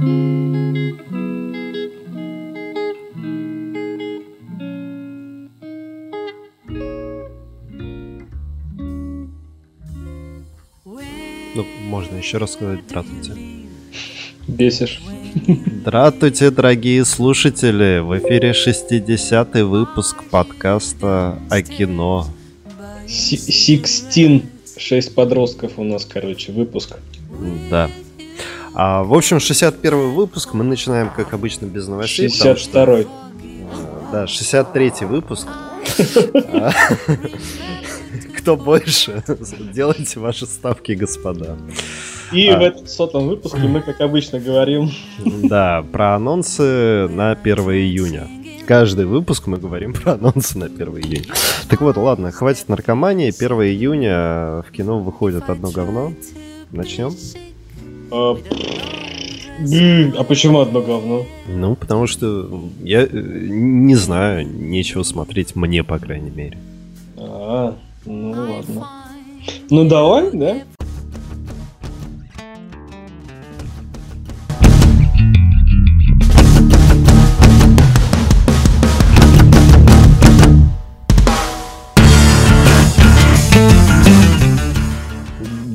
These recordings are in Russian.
Ну, можно еще раз сказать «Здравствуйте». Бесишь. Здравствуйте, дорогие слушатели! В эфире 60-й выпуск подкаста о кино. Сикстин. Шесть подростков у нас, короче, выпуск. Да. А, в общем, 61 выпуск. Мы начинаем, как обычно, без новостей. 62-й. Да, 63-й выпуск. Кто больше? Делайте ваши ставки, господа. И а. в этом сотом выпуске мы, как обычно, говорим... Да, про анонсы на 1 июня. Каждый выпуск мы говорим про анонсы на 1 июня. Так вот, ладно, хватит наркомании. 1 июня в кино выходит одно говно. Начнем? А, а почему одно говно? Ну, потому что я э, не знаю, нечего смотреть мне, по крайней мере. А, ну ладно. Ну давай, да?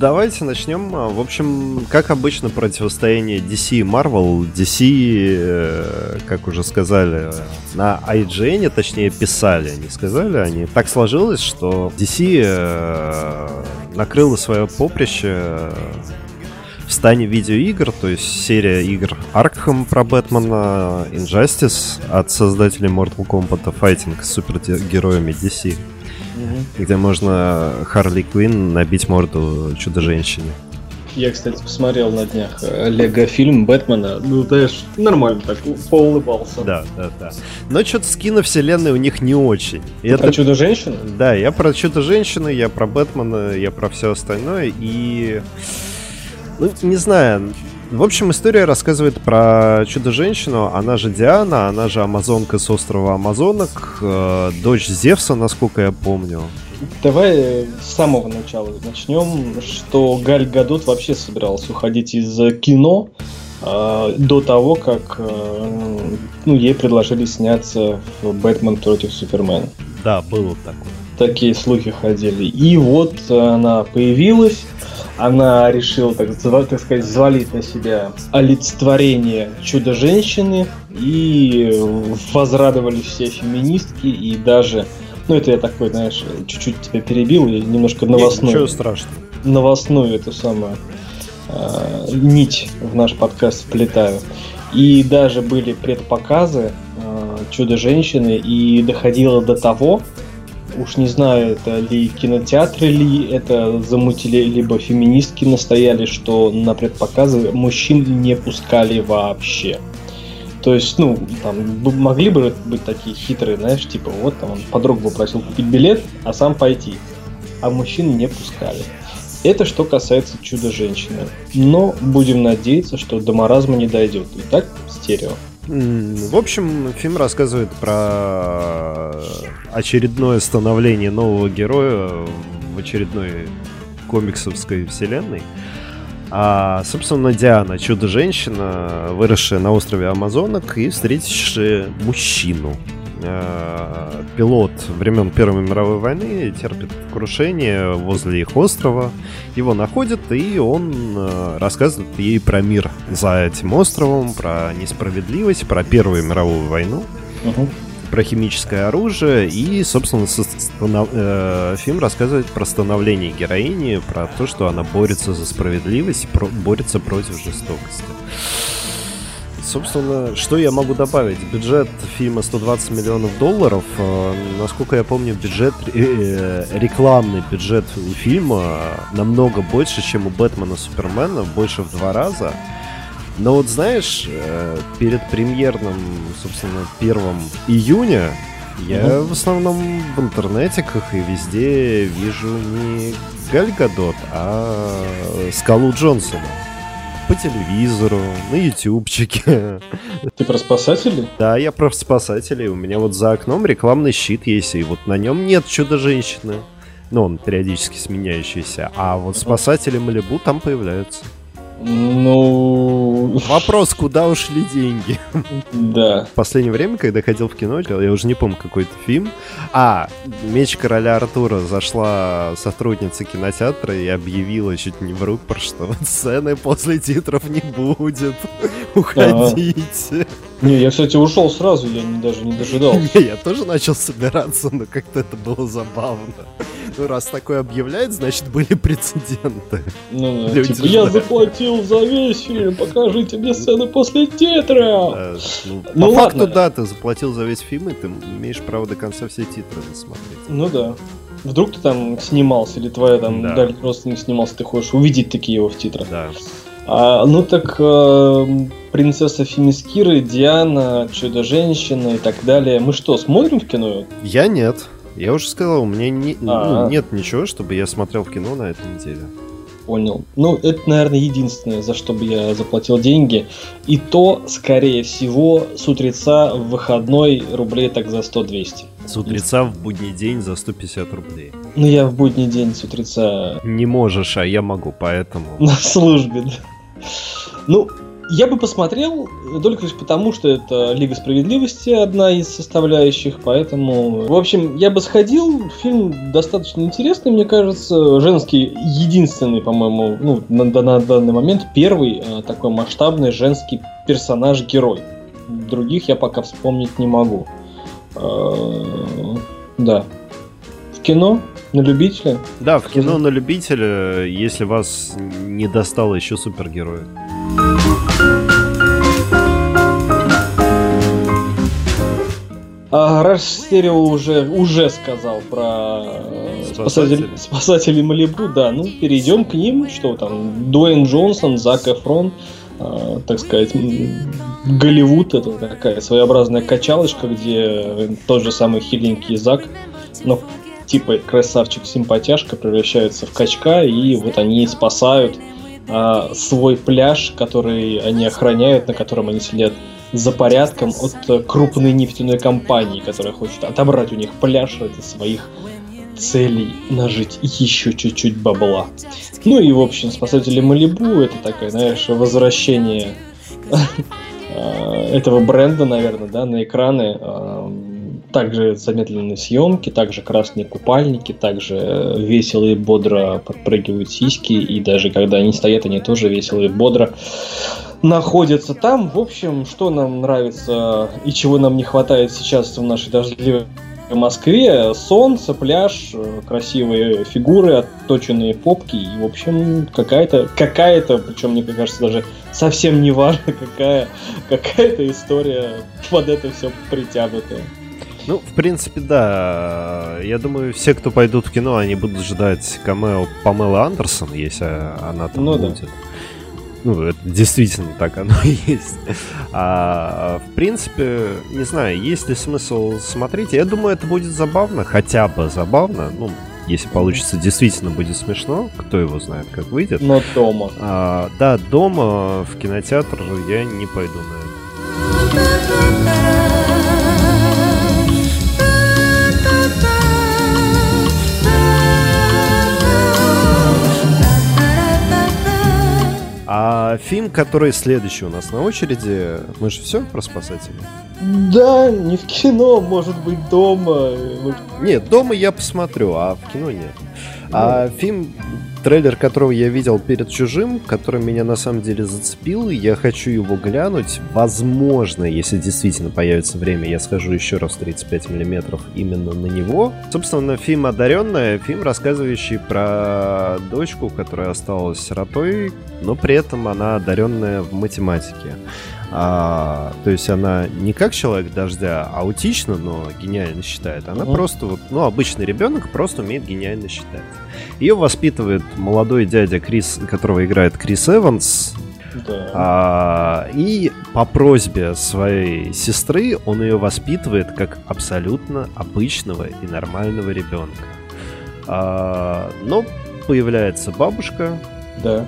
Давайте начнем. В общем, как обычно, противостояние DC и Marvel. DC, э, как уже сказали, на IGN, точнее, писали, не сказали они. Так сложилось, что DC э, накрыла свое поприще в стане видеоигр, то есть серия игр Arkham про Бэтмена, Injustice от создателей Mortal Kombat, Fighting с супергероями DC угу. где можно Харли Квин набить морду Чудо-женщине. Я, кстати, посмотрел на днях э, Лего-фильм Бэтмена. Ну, знаешь, нормально так, поулыбался. Да, да, да. Но что-то с киновселенной у них не очень. Это... Про Чудо-женщину? Да, я про Чудо-женщину, я про Бэтмена, я про все остальное. И... Ну, не знаю, в общем, история рассказывает про Чудо-женщину. Она же Диана, она же амазонка с острова Амазонок, э, дочь Зевса, насколько я помню. Давай с самого начала начнем, что Галь Гадот вообще собиралась уходить из кино э, до того, как э, ну, ей предложили сняться в «Бэтмен против Супермена». Да, было такое. Такие слухи ходили. И вот она появилась, она решила, так, так сказать, взвалить на себя олицетворение чудо-женщины, и возрадовались все феминистки, и даже, ну это я такой, знаешь, чуть-чуть тебя перебил, и немножко новостную. Ничего страшного. Новостную эту самую э, нить в наш подкаст вплетаю. И даже были предпоказы э, Чудо-женщины, и доходило до того, Уж не знаю, это ли кинотеатры ли это замутили, либо феминистки настояли, что на предпоказы мужчин не пускали вообще. То есть, ну, там, могли бы быть такие хитрые, знаешь, типа, вот там он подругу попросил купить билет, а сам пойти. А мужчин не пускали. Это что касается чудо-женщины. Но будем надеяться, что до маразма не дойдет. Итак, стерео. В общем, фильм рассказывает про очередное становление нового героя в очередной комиксовской вселенной. А, собственно, Диана, чудо-женщина, выросшая на острове Амазонок и встретившая мужчину, Э, пилот времен Первой мировой войны терпит крушение возле их острова. Его находят, и он э, рассказывает ей про мир за этим островом, про несправедливость, про Первую мировую войну. Угу про химическое оружие и, собственно, станов... э, фильм рассказывает про становление героини, про то, что она борется за справедливость, про... борется против жестокости. Собственно, что я могу добавить? Бюджет фильма 120 миллионов долларов. Э, насколько я помню, бюджет, э, рекламный бюджет фильма намного больше, чем у Бэтмена Супермена, больше в два раза. Но вот знаешь, э, перед премьерным, собственно, 1 июня я в основном в интернетиках и везде вижу не Галь Гадот, а Скалу Джонсона по телевизору, на ютубчике. Ты про спасателей? Да, я про спасателей. У меня вот за окном рекламный щит есть, и вот на нем нет чудо-женщины. Ну, он периодически сменяющийся. А вот спасатели Малибу там появляются. Ну... Вопрос, куда ушли деньги? Да. В последнее время, когда ходил в кино, я уже не помню какой-то фильм. А, «Меч короля Артура» зашла сотрудница кинотеатра и объявила чуть не в рупор, что сцены после титров не будет. Уходите. Не, я, кстати, ушел сразу, я не, даже не дожидался. Я тоже начал собираться, но как-то это было забавно. Ну, раз такое объявляет, значит, были прецеденты. Ну, да, типа, я заплатил за весь фильм, покажите мне сцены после титра. Да, ну, ну, по ладно. факту, да, ты заплатил за весь фильм, и ты имеешь право до конца все титры досмотреть. Ну да. Вдруг ты там снимался, или твоя там да. дальний родственник снимался, ты хочешь увидеть такие его в титрах. Да. А, ну так э, принцесса Фемискиры, Диана, Чудо-женщина и так далее. Мы что, смотрим в кино? Я нет. Я уже сказал, у меня не, ну, нет ничего, чтобы я смотрел в кино на этой неделе. Понял. Ну, это, наверное, единственное, за что бы я заплатил деньги. И то, скорее всего, с утреца в выходной рублей так за 100-200. С утреца в будний день за 150 рублей. Ну, я в будний день с утреца... Не можешь, а я могу, поэтому... На службе, да. Ну, я бы посмотрел только лишь потому, что это Лига Справедливости одна из составляющих, поэтому... В общем, я бы сходил, фильм достаточно интересный, мне кажется, женский, единственный, по-моему, ну, на, на данный момент первый а, такой масштабный женский персонаж-герой. Других я пока вспомнить не могу. А, да. В кино на любителя? Да, в кино на любителя, если вас не достало еще супергероя. А, Раш Стерео уже, уже сказал про э, спасатели, спасатели Малибу, да, ну перейдем к ним, что там, Дуэйн Джонсон, Зак Эфрон, э, так сказать, Голливуд, это такая своеобразная качалочка, где тот же самый хиленький Зак, но типа красавчик-симпатяшка превращается в качка, и вот они спасают э, свой пляж, который они охраняют, на котором они следят за порядком от крупной нефтяной компании, которая хочет отобрать у них пляж ради своих целей нажить еще чуть-чуть бабла. Ну и, в общем, спасатели Малибу это такое, знаешь, возвращение этого бренда, наверное, да, на экраны. Э, также замедленные съемки, также красные купальники, также весело и бодро подпрыгивают сиськи, и даже когда они стоят, они тоже весело и бодро находятся там. В общем, что нам нравится и чего нам не хватает сейчас в нашей дождливой Москве. Солнце, пляж, красивые фигуры, отточенные попки и, в общем, какая-то, какая-то, причем, мне кажется, даже совсем не важно, какая, какая-то история под это все притянутая. Ну, в принципе, да. Я думаю, все, кто пойдут в кино, они будут ждать камео Памелы Андерсон, если она там ну, будет. Да. Ну, это действительно так оно и есть. А, в принципе, не знаю, есть ли смысл смотреть. Я думаю, это будет забавно, хотя бы забавно. Ну, если получится, действительно будет смешно. Кто его знает, как выйдет. Но дома. А, да, дома в кинотеатр я не пойду на А фильм, который следующий у нас на очереди, мы же все про спасателей? Да, не в кино, может быть, дома. Нет, дома я посмотрю, а в кино нет. А фильм трейлер которого я видел перед «Чужим», который меня на самом деле зацепил, я хочу его глянуть. Возможно, если действительно появится время, я схожу еще раз 35 миллиметров именно на него. Собственно, фильм «Одаренная», фильм, рассказывающий про дочку, которая осталась сиротой, но при этом она одаренная в математике. А, то есть она не как человек дождя, а аутична, но гениально считает. Она mm-hmm. просто вот, ну, обычный ребенок просто умеет гениально считать. Ее воспитывает молодой дядя Крис, которого играет Крис Эванс. Да. А, и по просьбе своей сестры он ее воспитывает как абсолютно обычного и нормального ребенка. А, но появляется бабушка. Да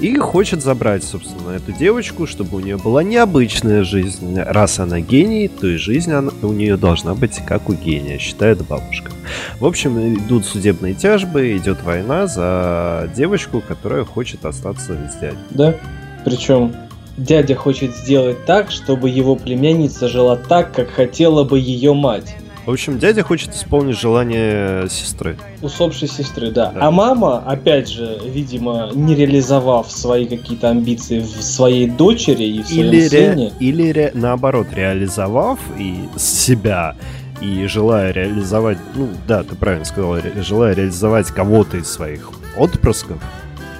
И хочет забрать, собственно, эту девочку, чтобы у нее была необычная жизнь. Раз она гений, то и жизнь она, у нее должна быть как у гения, считает бабушка. В общем, идут судебные тяжбы, идет война за девочку, которая хочет остаться с дядей. Да, причем дядя хочет сделать так, чтобы его племянница жила так, как хотела бы ее мать. В общем, дядя хочет исполнить желание сестры. Усопшей сестры, да. да. А мама, опять же, видимо, не реализовав свои какие-то амбиции в своей дочери и в своем или сыне. Ре... Или ре... наоборот, реализовав и себя и желая реализовать, ну да, ты правильно сказал, ре... желая реализовать кого-то из своих отпрысков,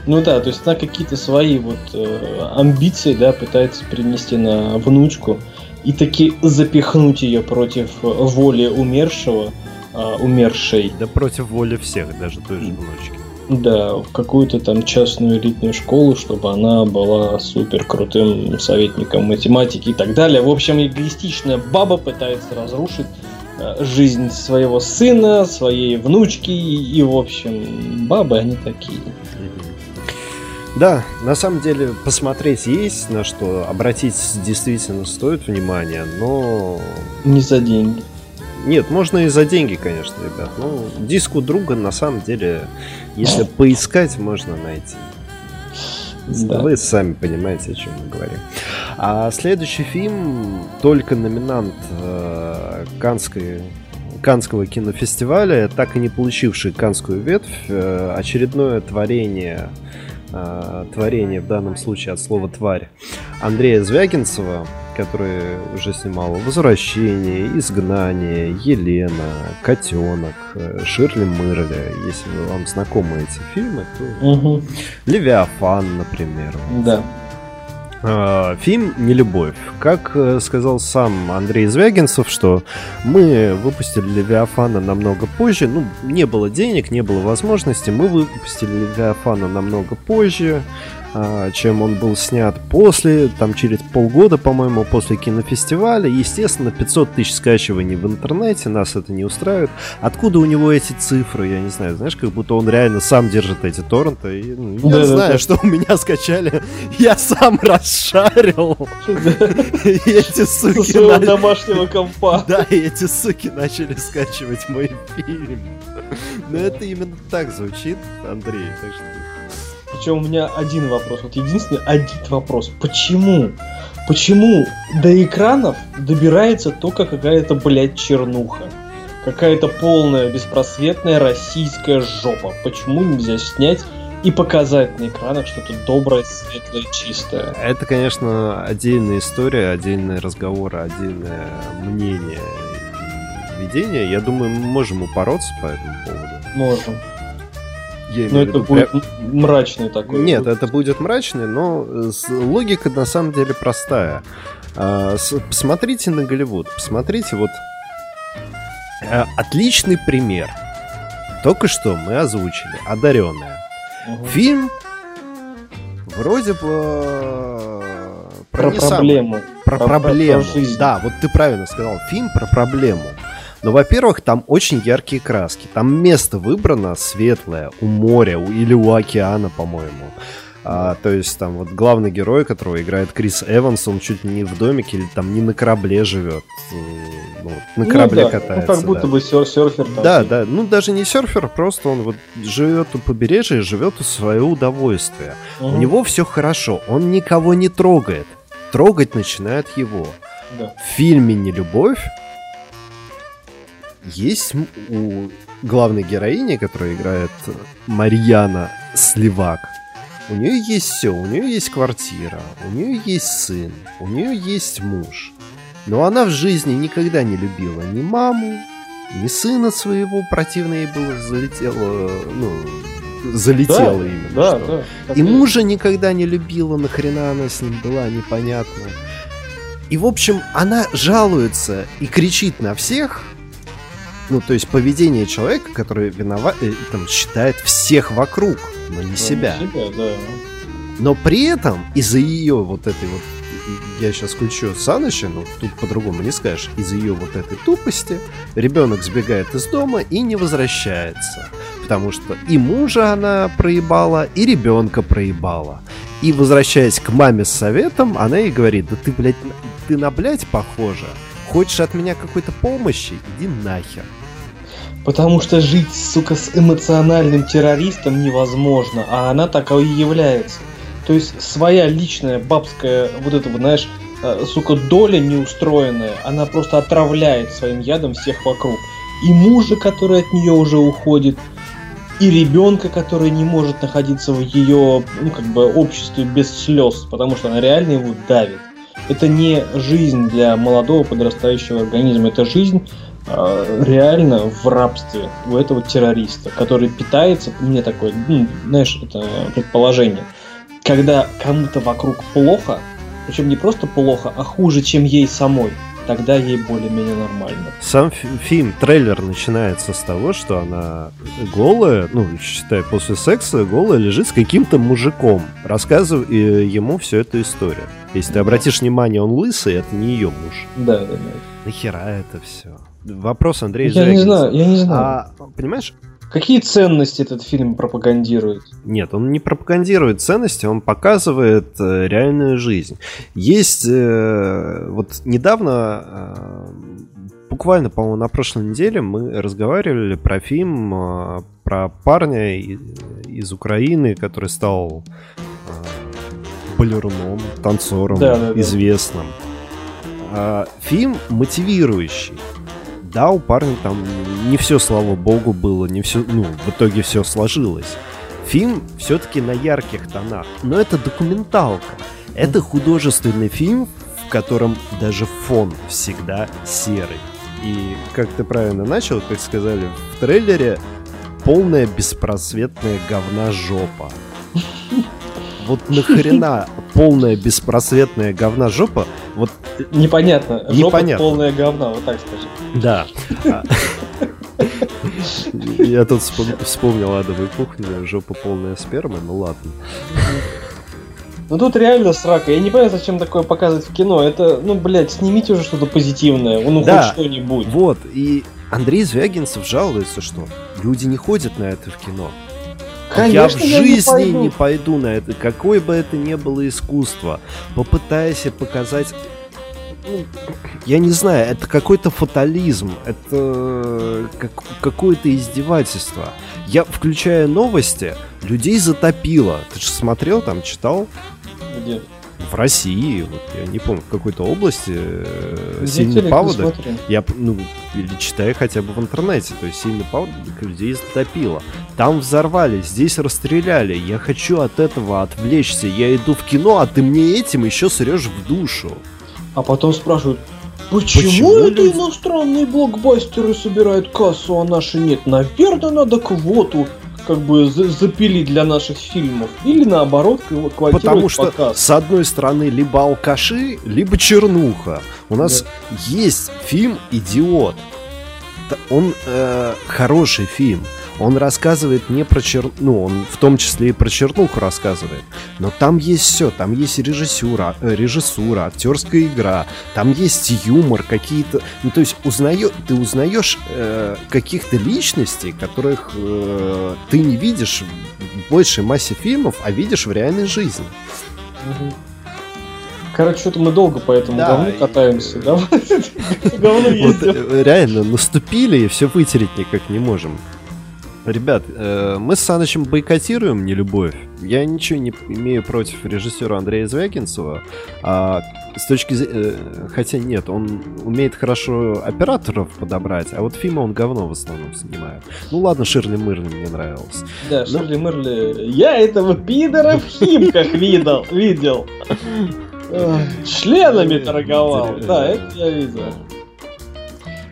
ну да, то есть она какие-то свои вот э, амбиции, да, пытается принести на внучку и таки запихнуть ее против воли умершего, а, умершей. Да против воли всех, даже той же внучки. Да, в какую-то там частную элитную школу, чтобы она была супер крутым советником математики и так далее. В общем, эгоистичная баба пытается разрушить э, жизнь своего сына, своей внучки и в общем, бабы они такие. Да, на самом деле посмотреть есть на что, обратить действительно стоит внимание, но... Не за деньги. Нет, можно и за деньги, конечно, ребят. Ну, диску друга на самом деле, если поискать, можно найти. Да. Вы сами понимаете, о чем мы говорим. А следующий фильм только номинант э, Канской Канского кинофестиваля, так и не получивший Канскую ветвь, э, очередное творение э, творение, в данном случае от слова «тварь», Андрея Звягинцева, который уже снимал «Возвращение», «Изгнание», «Елена», «Котенок», э, «Ширли Мырли». Если вам знакомы эти фильмы, то... Угу. «Левиафан», например. Да. А, фильм «Не любовь». Как э, сказал сам Андрей Звягинцев, что мы выпустили «Левиафана» намного позже. Ну, не было денег, не было возможности. Мы выпустили «Левиафана» намного позже. А, чем он был снят после, там через полгода, по-моему, после кинофестиваля. Естественно, 500 тысяч скачиваний в интернете, нас это не устраивает. Откуда у него эти цифры, я не знаю, знаешь, как будто он реально сам держит эти торренты. И, ну, я да, знаю, да. что у меня скачали, я сам расшарил. И эти суки... домашнего компа. Да, и эти суки начали скачивать мой фильм. Но это именно так звучит, Андрей, так что причем у меня один вопрос, вот единственный один вопрос. Почему? Почему до экранов добирается только какая-то, блядь, чернуха? Какая-то полная, беспросветная российская жопа. Почему нельзя снять и показать на экранах что-то доброе, светлое, чистое? Это, конечно, отдельная история, отдельный разговор, отдельное мнение и видение. Я думаю, мы можем упороться по этому поводу. Можем. Я но это будет прям... мрачный такой. Нет, будет. это будет мрачный, но логика на самом деле простая. А, посмотрите на Голливуд, посмотрите вот э, отличный пример. Только что мы озвучили «Одаренная». Угу. Фильм вроде бы э, про, про проблему. Про, про проблему. Про жизнь. Да, вот ты правильно сказал. Фильм про проблему. Но, во-первых, там очень яркие краски. Там место выбрано светлое, у моря или у океана, по-моему. А, то есть там вот главный герой, которого играет Крис Эванс, он чуть не в домике или там не на корабле живет. Ну, на корабле ну, да. катается. Ну, как будто да. бы сер серфер. Там, да, да. Ну, даже не серфер, просто он вот живет у побережья, живет у своего удовольствия. Угу. У него все хорошо, он никого не трогает. Трогать начинает его. Да. В фильме «Нелюбовь» есть у главной героини, которая играет Марьяна Сливак, у нее есть все, у нее есть квартира, у нее есть сын, у нее есть муж. Но она в жизни никогда не любила ни маму, ни сына своего, противно ей было залетело, ну, залетело да, именно. Да, что. да. И мужа никогда не любила, нахрена она с ним была, непонятно. И, в общем, она жалуется и кричит на всех, ну, то есть поведение человека, который виноват, э, там, считает всех вокруг, но не ну, себя. себя да. Но при этом из-за ее вот этой вот я сейчас включу Саныча, но тут по-другому не скажешь. Из-за ее вот этой тупости ребенок сбегает из дома и не возвращается. Потому что и мужа она проебала, и ребенка проебала. И возвращаясь к маме с советом, она ей говорит, да ты, блядь, ты на блядь похожа. Хочешь от меня какой-то помощи? Иди нахер. Потому что жить, сука, с эмоциональным террористом невозможно, а она таковой и является. То есть своя личная бабская, вот вот, знаешь, э, сука, доля неустроенная, она просто отравляет своим ядом всех вокруг. И мужа, который от нее уже уходит, и ребенка, который не может находиться в ее, ну, как бы, обществе без слез, потому что она реально его давит. Это не жизнь для молодого подрастающего организма, это жизнь реально в рабстве у этого террориста, который питается, мне такое, ну, знаешь, это предположение, когда кому-то вокруг плохо, причем не просто плохо, а хуже, чем ей самой, тогда ей более-менее нормально. Сам фильм, трейлер начинается с того, что она голая, ну, считай, после секса голая лежит с каким-то мужиком, рассказывая ему всю эту историю. Если ты обратишь внимание, он лысый, это не ее муж. Да, да, да. Нахера это все? Вопрос Андрей Я не знаю, я не знаю. А, понимаешь, Какие ценности этот фильм пропагандирует? Нет, он не пропагандирует ценности, он показывает э, реальную жизнь. Есть э, вот недавно, э, буквально, по-моему, на прошлой неделе мы разговаривали про фильм э, про парня из, из Украины, который стал э, балеруном, танцором, Да, да, да. известным. А, фильм мотивирующий. Да, у парня там не все, слава богу, было, не все, ну, в итоге все сложилось. Фильм все-таки на ярких тонах, но это документалка. Это художественный фильм, в котором даже фон всегда серый. И как ты правильно начал, как сказали в трейлере, полная беспросветная говна жопа. Вот нахрена полная беспросветная говна жопа? Вот Непонятно. Жопа Непонятно. полная говна, вот так скажи. Да. А. Я тут вспом- вспомнил адовую кухню, жопа полная спермы, ну ладно. Ну тут реально срака. Я не понимаю, зачем такое показывать в кино. Это, ну, блядь, снимите уже что-то позитивное. Ну, Да. хоть что-нибудь. Вот, и Андрей Звягинцев жалуется, что люди не ходят на это в кино. Я в Конечно, я не жизни пойду. не пойду на это, какое бы это ни было искусство. Попытайся показать... ну, я не знаю, это какой-то фатализм, это как- какое-то издевательство. Я, включая новости, людей затопило. Ты же смотрел там, читал? Где? В России, вот я не помню, в какой-то области э, Где сильный телек паводок. Я, ну, или читаю хотя бы в интернете, то есть сильный паводок людей затопило. Там взорвали, здесь расстреляли. Я хочу от этого отвлечься. Я иду в кино, а ты мне этим еще срешь в душу. А потом спрашивают, почему, Почему это люди- иностранные блокбастеры собирают кассу, а наши нет? Наверное, надо квоту как бы за- запилить для наших фильмов. Или наоборот, квотировать Потому что, показ. с одной стороны, либо алкаши, либо чернуха. У нас есть фильм «Идиот». Он э, хороший фильм. Он рассказывает не про чер... Ну, он в том числе и про чернуху рассказывает. Но там есть все. Там есть режиссура, э, режиссура, актерская игра. Там есть юмор, какие-то... Ну, то есть узнаю... ты узнаешь э, каких-то личностей, которых э, ты не видишь в большей массе фильмов, а видишь в реальной жизни. Короче, что-то мы долго по этому Да, говну и- катаемся, да? Говно ездим. э, реально, наступили и все вытереть никак не можем. Ребят, э, мы с Санычем бойкотируем нелюбовь. Я ничего не имею против режиссера Андрея Звягинцева. А с точки зрения... хотя нет, он умеет хорошо операторов подобрать, а вот фильмы он говно в основном снимает. Ну ладно, Ширли Мырли мне нравилось. Да, Ну. Ширли Мерли. Я этого пидора в химках видел. видел. Членами торговал. Да, это я видел.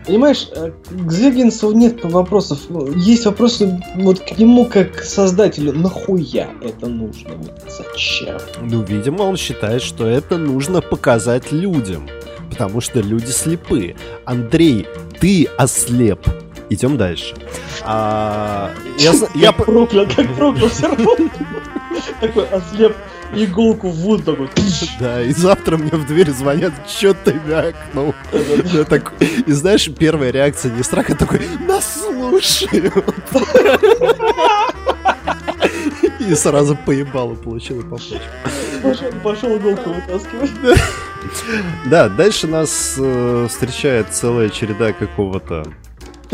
Понимаешь, э, к Звягинцеву нет вопросов. Ну, Есть вопросы вот к нему как к создателю. Нахуя это нужно? Вот зачем? Ну, видимо, он считает, что это нужно показать людям. Потому что люди слепы. Андрей, ты ослеп. Идем дальше. А, я, я Как проклял, как проклял все равно. Такой ослеп иголку в воздух. такой. Да, и завтра мне в дверь звонят, что ты вякнул. Я такой- и знаешь, первая реакция не страх, а такой, нас слушают. И сразу поебал и получил по почке. Пошел, пошел иголку вытаскивать. Да, дальше нас э, встречает целая череда какого-то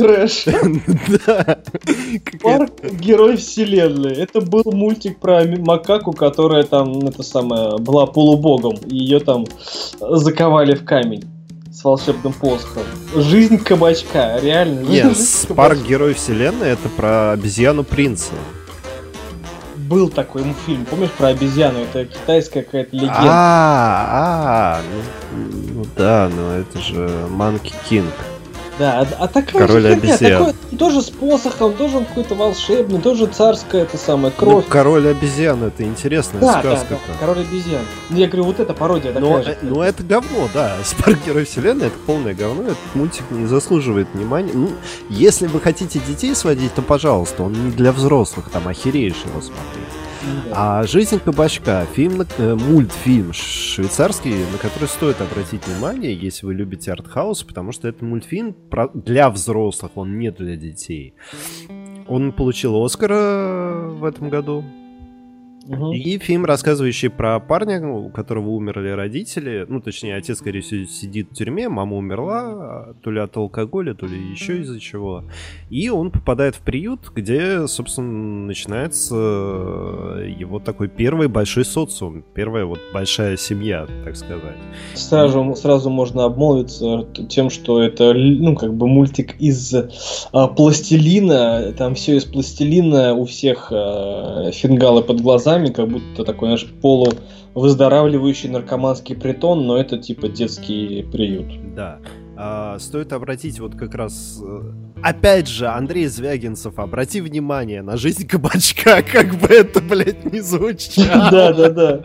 Трэш. Да. Парк Герой Вселенной. Это был мультик про макаку, которая там, это самое, была полубогом. И ее там заковали в камень с волшебным посохом. Жизнь кабачка, реально. Нет, кабачка. Герой Вселенной это про обезьяну принца. Был такой фильм, помнишь, про обезьяну? Это китайская какая-то легенда. А, а, ну, ну да, но это же Манки Кинг. Да, а, а такая Король же херня, обезьян. такой- тоже с посохом, тоже он какой-то волшебный, тоже царская, это самое, Ну, кровь. Король обезьян это интересная да, да, да, сказка. король обезьян. Ну, Я говорю, вот эта пародия такая Но, же. ну это говно, да. Спарк Герой Вселенной это полное говно. Этот мультик не заслуживает внимания. Ну, если вы хотите детей сводить, то пожалуйста, он не для взрослых, там охереешь его смотреть. А «Жизнь кабачка» фильм, э, мультфильм швейцарский, на который стоит обратить внимание, если вы любите артхаус, потому что это мультфильм про- для взрослых, он не для детей. Он получил Оскара в этом году. И фильм, рассказывающий про парня, у которого умерли родители. Ну, точнее, отец, скорее всего, сидит в тюрьме, мама умерла, то ли от алкоголя, то ли еще из-за чего. И он попадает в приют, где, собственно, начинается э, его такой первый большой социум, первая вот большая семья, так сказать. Сразу, сразу можно обмолвиться тем, что это ну, как бы мультик из а, пластилина. Там все из пластилина, у всех а, фингалы под глазами, как будто такой наш полувыздоравливающий наркоманский притон, но это типа детский приют. Да. А, стоит обратить вот как раз... э, Опять же, Андрей Звягинцев, обрати внимание на жизнь кабачка, как бы это, блядь, не звучало. Да, да, да.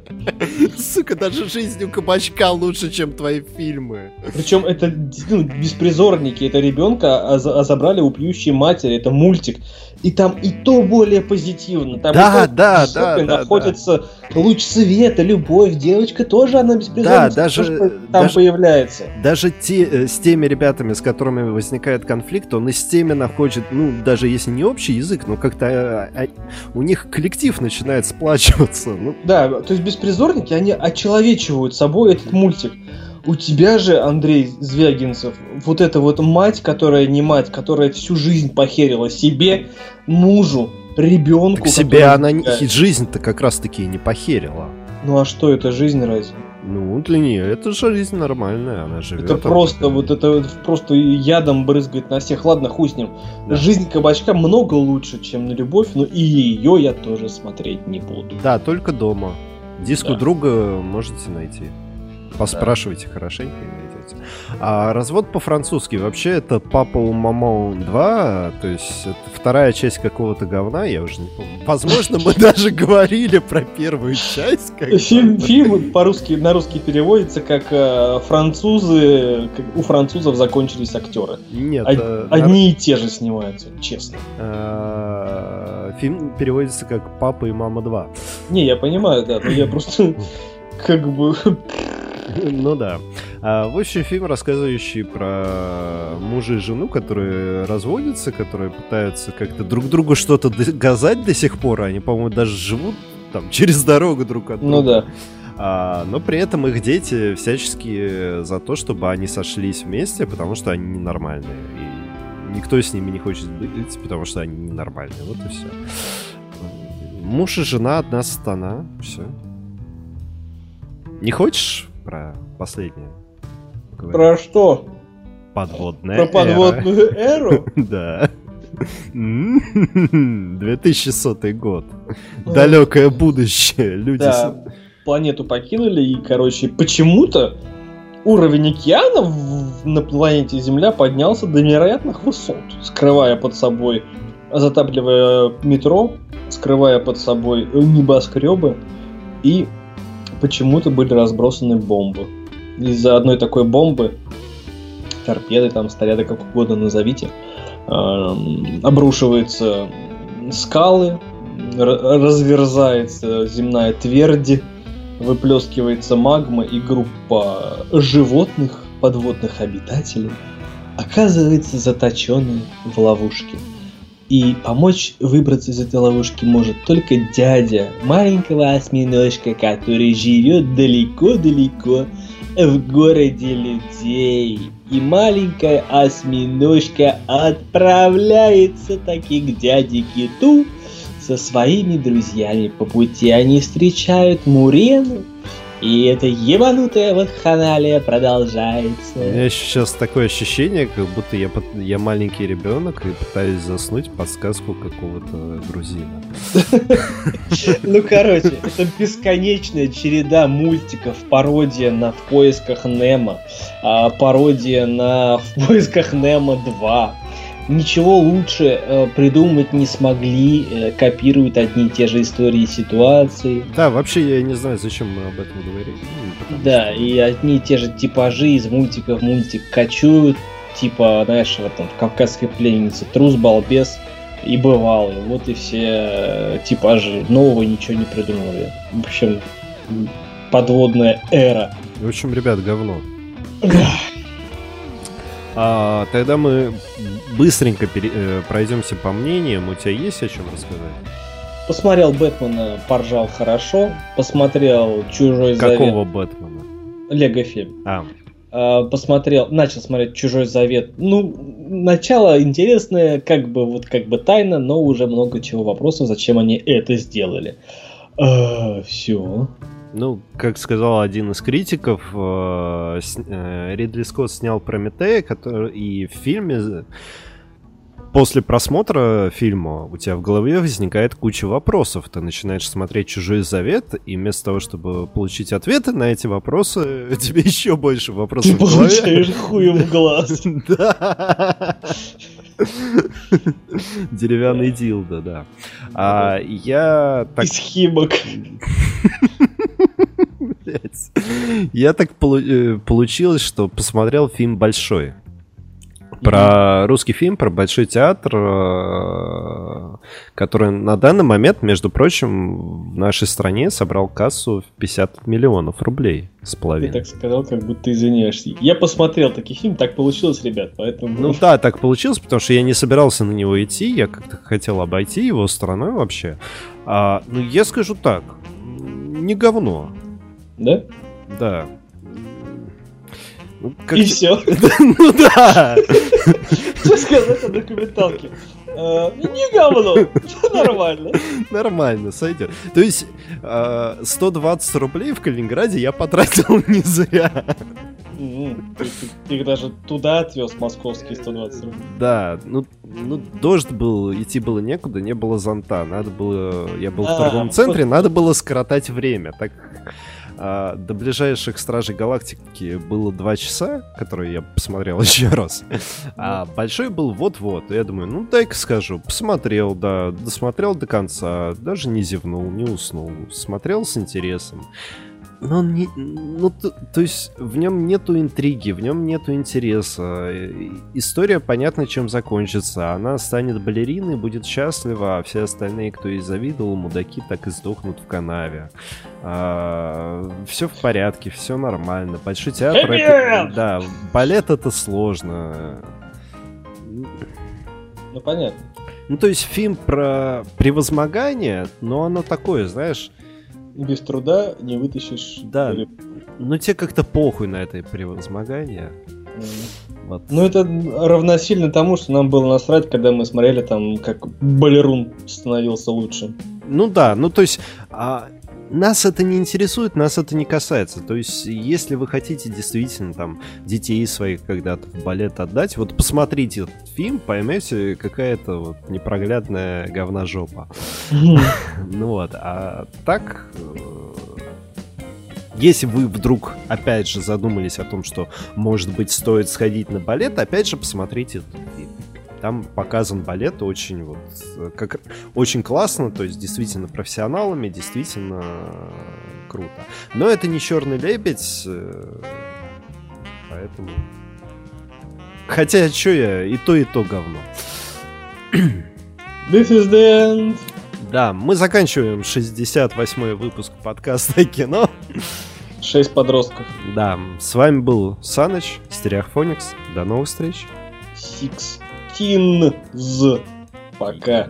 Сука, даже жизнь у кабачка лучше, чем твои фильмы. Причем это ну, беспризорники, это ребенка а, а забрали у пьющей матери, это мультик. И там и то более позитивно. Там Да, и то да, да, да, находится луч света, любовь, девочка тоже она беспризорница. Да, даже- там даже- появляется. Даже те, э, теми ребятами, с которыми возникает конфликт, он и с теми находит, ну, даже если не общий язык, но как-то э, э, у них коллектив начинает сплачиваться. Ну, Да, то есть беспризорники, они очеловечивают собой этот мультик. У тебя же, Андрей Звягинцев, вот эта вот мать, которая не мать, которая всю жизнь похерила себе, мужу, ребенку. к себе она не- жизнь-то как раз-таки и не похерила. Ну а что это жизнь разве? Ну, для нее это жизнь нормальная, она живет. Это просто вот это просто ядом брызгает на всех. Ладно, хуй с ним. Да. Жизнь кабачка много лучше, чем на любовь, но и ее я тоже смотреть не буду. Да, только дома. Диск у Да. друга можете найти. Поспрашивайте хорошенько и найдете. А развод по-французски вообще это Папа у Мамо 2, то есть это вторая часть какого-то говна, я уже не помню. Возможно, мы даже говорили про первую часть. Фильм, фильм по-русски, на русский переводится как э, французы, как у французов закончились актеры. Нет, Од- э, Одни и те же снимаются, честно. э, фильм переводится как Папа и Мама 2. Не, я понимаю, да, но я просто как бы... Ну да. А, в общем, фильм, рассказывающий про мужа и жену, которые разводятся, которые пытаются как-то друг другу что-то доказать до сих пор. Они, по-моему, даже живут там через дорогу друг от друга. Ну да. А, но при этом их дети всячески за то, чтобы они сошлись вместе, потому что они ненормальные. И никто с ними не хочет быть, потому что они ненормальные. Вот и все. Муж и жена одна сатана. Все. Не хочешь про последнее? Поговорить? Про что? подводная Про подводную эру? Да. М, 2100 год. Далекое будущее. Люди... Да, планету покинули, и, короче, почему-то уровень океана на планете Земля поднялся до невероятных высот, скрывая под собой, затапливая метро, скрывая под собой небоскребы, и почему-то были разбросаны бомбы. Из-за одной такой бомбы, торпеды, там, снаряды, как угодно назовите, эм, обрушиваются скалы, разверзается земная твердь, выплескивается магма, и группа животных, подводных обитателей, оказывается заточенной в ловушке. И помочь выбраться из этой ловушки может только дядя маленького осьминожка, который живет далеко-далеко в городе людей. И маленькая осьминожка отправляется таки к дяде Киту со своими друзьями. По пути они встречают Мурену, и эта ебанутая вакханалия продолжается. У меня сейчас такое ощущение, как будто я, под- я маленький ребенок и пытаюсь заснуть под сказку какого-то грузина. Ну, короче, это бесконечная череда мультиков, пародия на «В поисках Немо», а, пародия на «В поисках Немо 2». Ничего лучше э, придумать не смогли, э, копируют одни и те же истории и ситуации. Да, вообще я не знаю, зачем мы об этом говорим. Ну, Да, и одни и те же типажи из мультика в мультик кочуют, типа, знаешь, вот там в «Кавказской пленнице» трус, балбес и бывалый. Вот и все э, типажи. Нового ничего не придумали. В общем, подводная эра. В общем, ребят, говно. А, тогда мы быстренько пере- э, пройдемся по мнениям. У тебя есть о чем рассказать? Посмотрел Бэтмена, поржал хорошо. Посмотрел Чужой Какого завет. Бэтмена? Лего фильм. А, А, посмотрел, начал смотреть Чужой Завет. Ну, начало интересное, как бы вот как бы тайна, но уже много чего вопросов, зачем они это сделали. все. Ну, как сказал один из критиков, э, э, Ридли Скотт снял Прометея, который и в фильме после просмотра фильма у тебя в голове возникает куча вопросов. Ты начинаешь смотреть «Чужой завет», и вместо того, чтобы получить ответы на эти вопросы, тебе еще больше вопросов Ты в голове. получаешь хуем в глаз. Да. Деревянный дилдо, да. А я так... Из химок. Я так э, получилось, что посмотрел фильм «Большой». Про русский фильм, про Большой театр, э, который на данный момент, между прочим, в нашей стране собрал кассу в 50 миллионов рублей с Ты половиной. так сказал, как будто извиняешься. Я посмотрел такой фильм, так получилось, ребят, поэтому... Ну да, так получилось, потому что я не собирался на него идти, я как-то хотел обойти его стороной вообще. А, ну, я скажу так, не говно, Да? да. Ну, как И все. Ну да! Что сказать о документалке? Э, Не говно. Нормально. Нормально, сойдет. То есть а, 120 рублей в Калининграде я потратил не зря. Ты- их даже туда отвез, московские 120 рублей. Да, ну, ну дождь был, идти было некуда, не было зонта. Надо было. Я был в А, торговом центре, надо было скоротать время. Так а, до ближайших стражей галактики было два часа, которые я посмотрел еще раз. А большой был вот-вот. Я думаю, ну дай-ка скажу. Посмотрел, да, досмотрел до конца, даже не зевнул, не уснул. Смотрел с интересом. Но он не, ну, то, то есть в нем нету интриги, в нем нету интереса. История понятно, чем закончится. Она станет балериной, будет счастлива, а все остальные, кто ей завидовал, мудаки, так и сдохнут в канаве. все в порядке, все нормально. Большой театр это, да, балет это сложно. Ну понятно. Ну, то есть фильм про превозмогание, но оно такое, знаешь, Без труда не вытащишь. Да. рыбу. ну тебе как-то похуй на это превозмогание. Мгм. Вот. Ну это равносильно тому, что нам было насрать, когда мы смотрели там, как балерун становился лучше. Ну да, ну то есть а, нас это не интересует, нас это не касается. То есть, если вы хотите действительно там детей своих когда-то в балет отдать, вот посмотрите этот фильм, поймете, какая это вот непроглядная говна жопа. Ну вот, а так, э, если вы вдруг, опять же, задумались о том, что, может быть, стоит сходить на балет, опять же, посмотрите этот. Там показан балет очень вот, э, как, очень классно, то есть действительно профессионалами, действительно э, круто. Но это не черный лебедь, э, поэтому... Хотя, что я, и то, и то говно. This is the end. Да, мы заканчиваем 68-й выпуск подкаста «Кино». Шесть подростков. Да, с вами был Саныч, Стереофоникс. До новых встреч. Sixteen. Пока.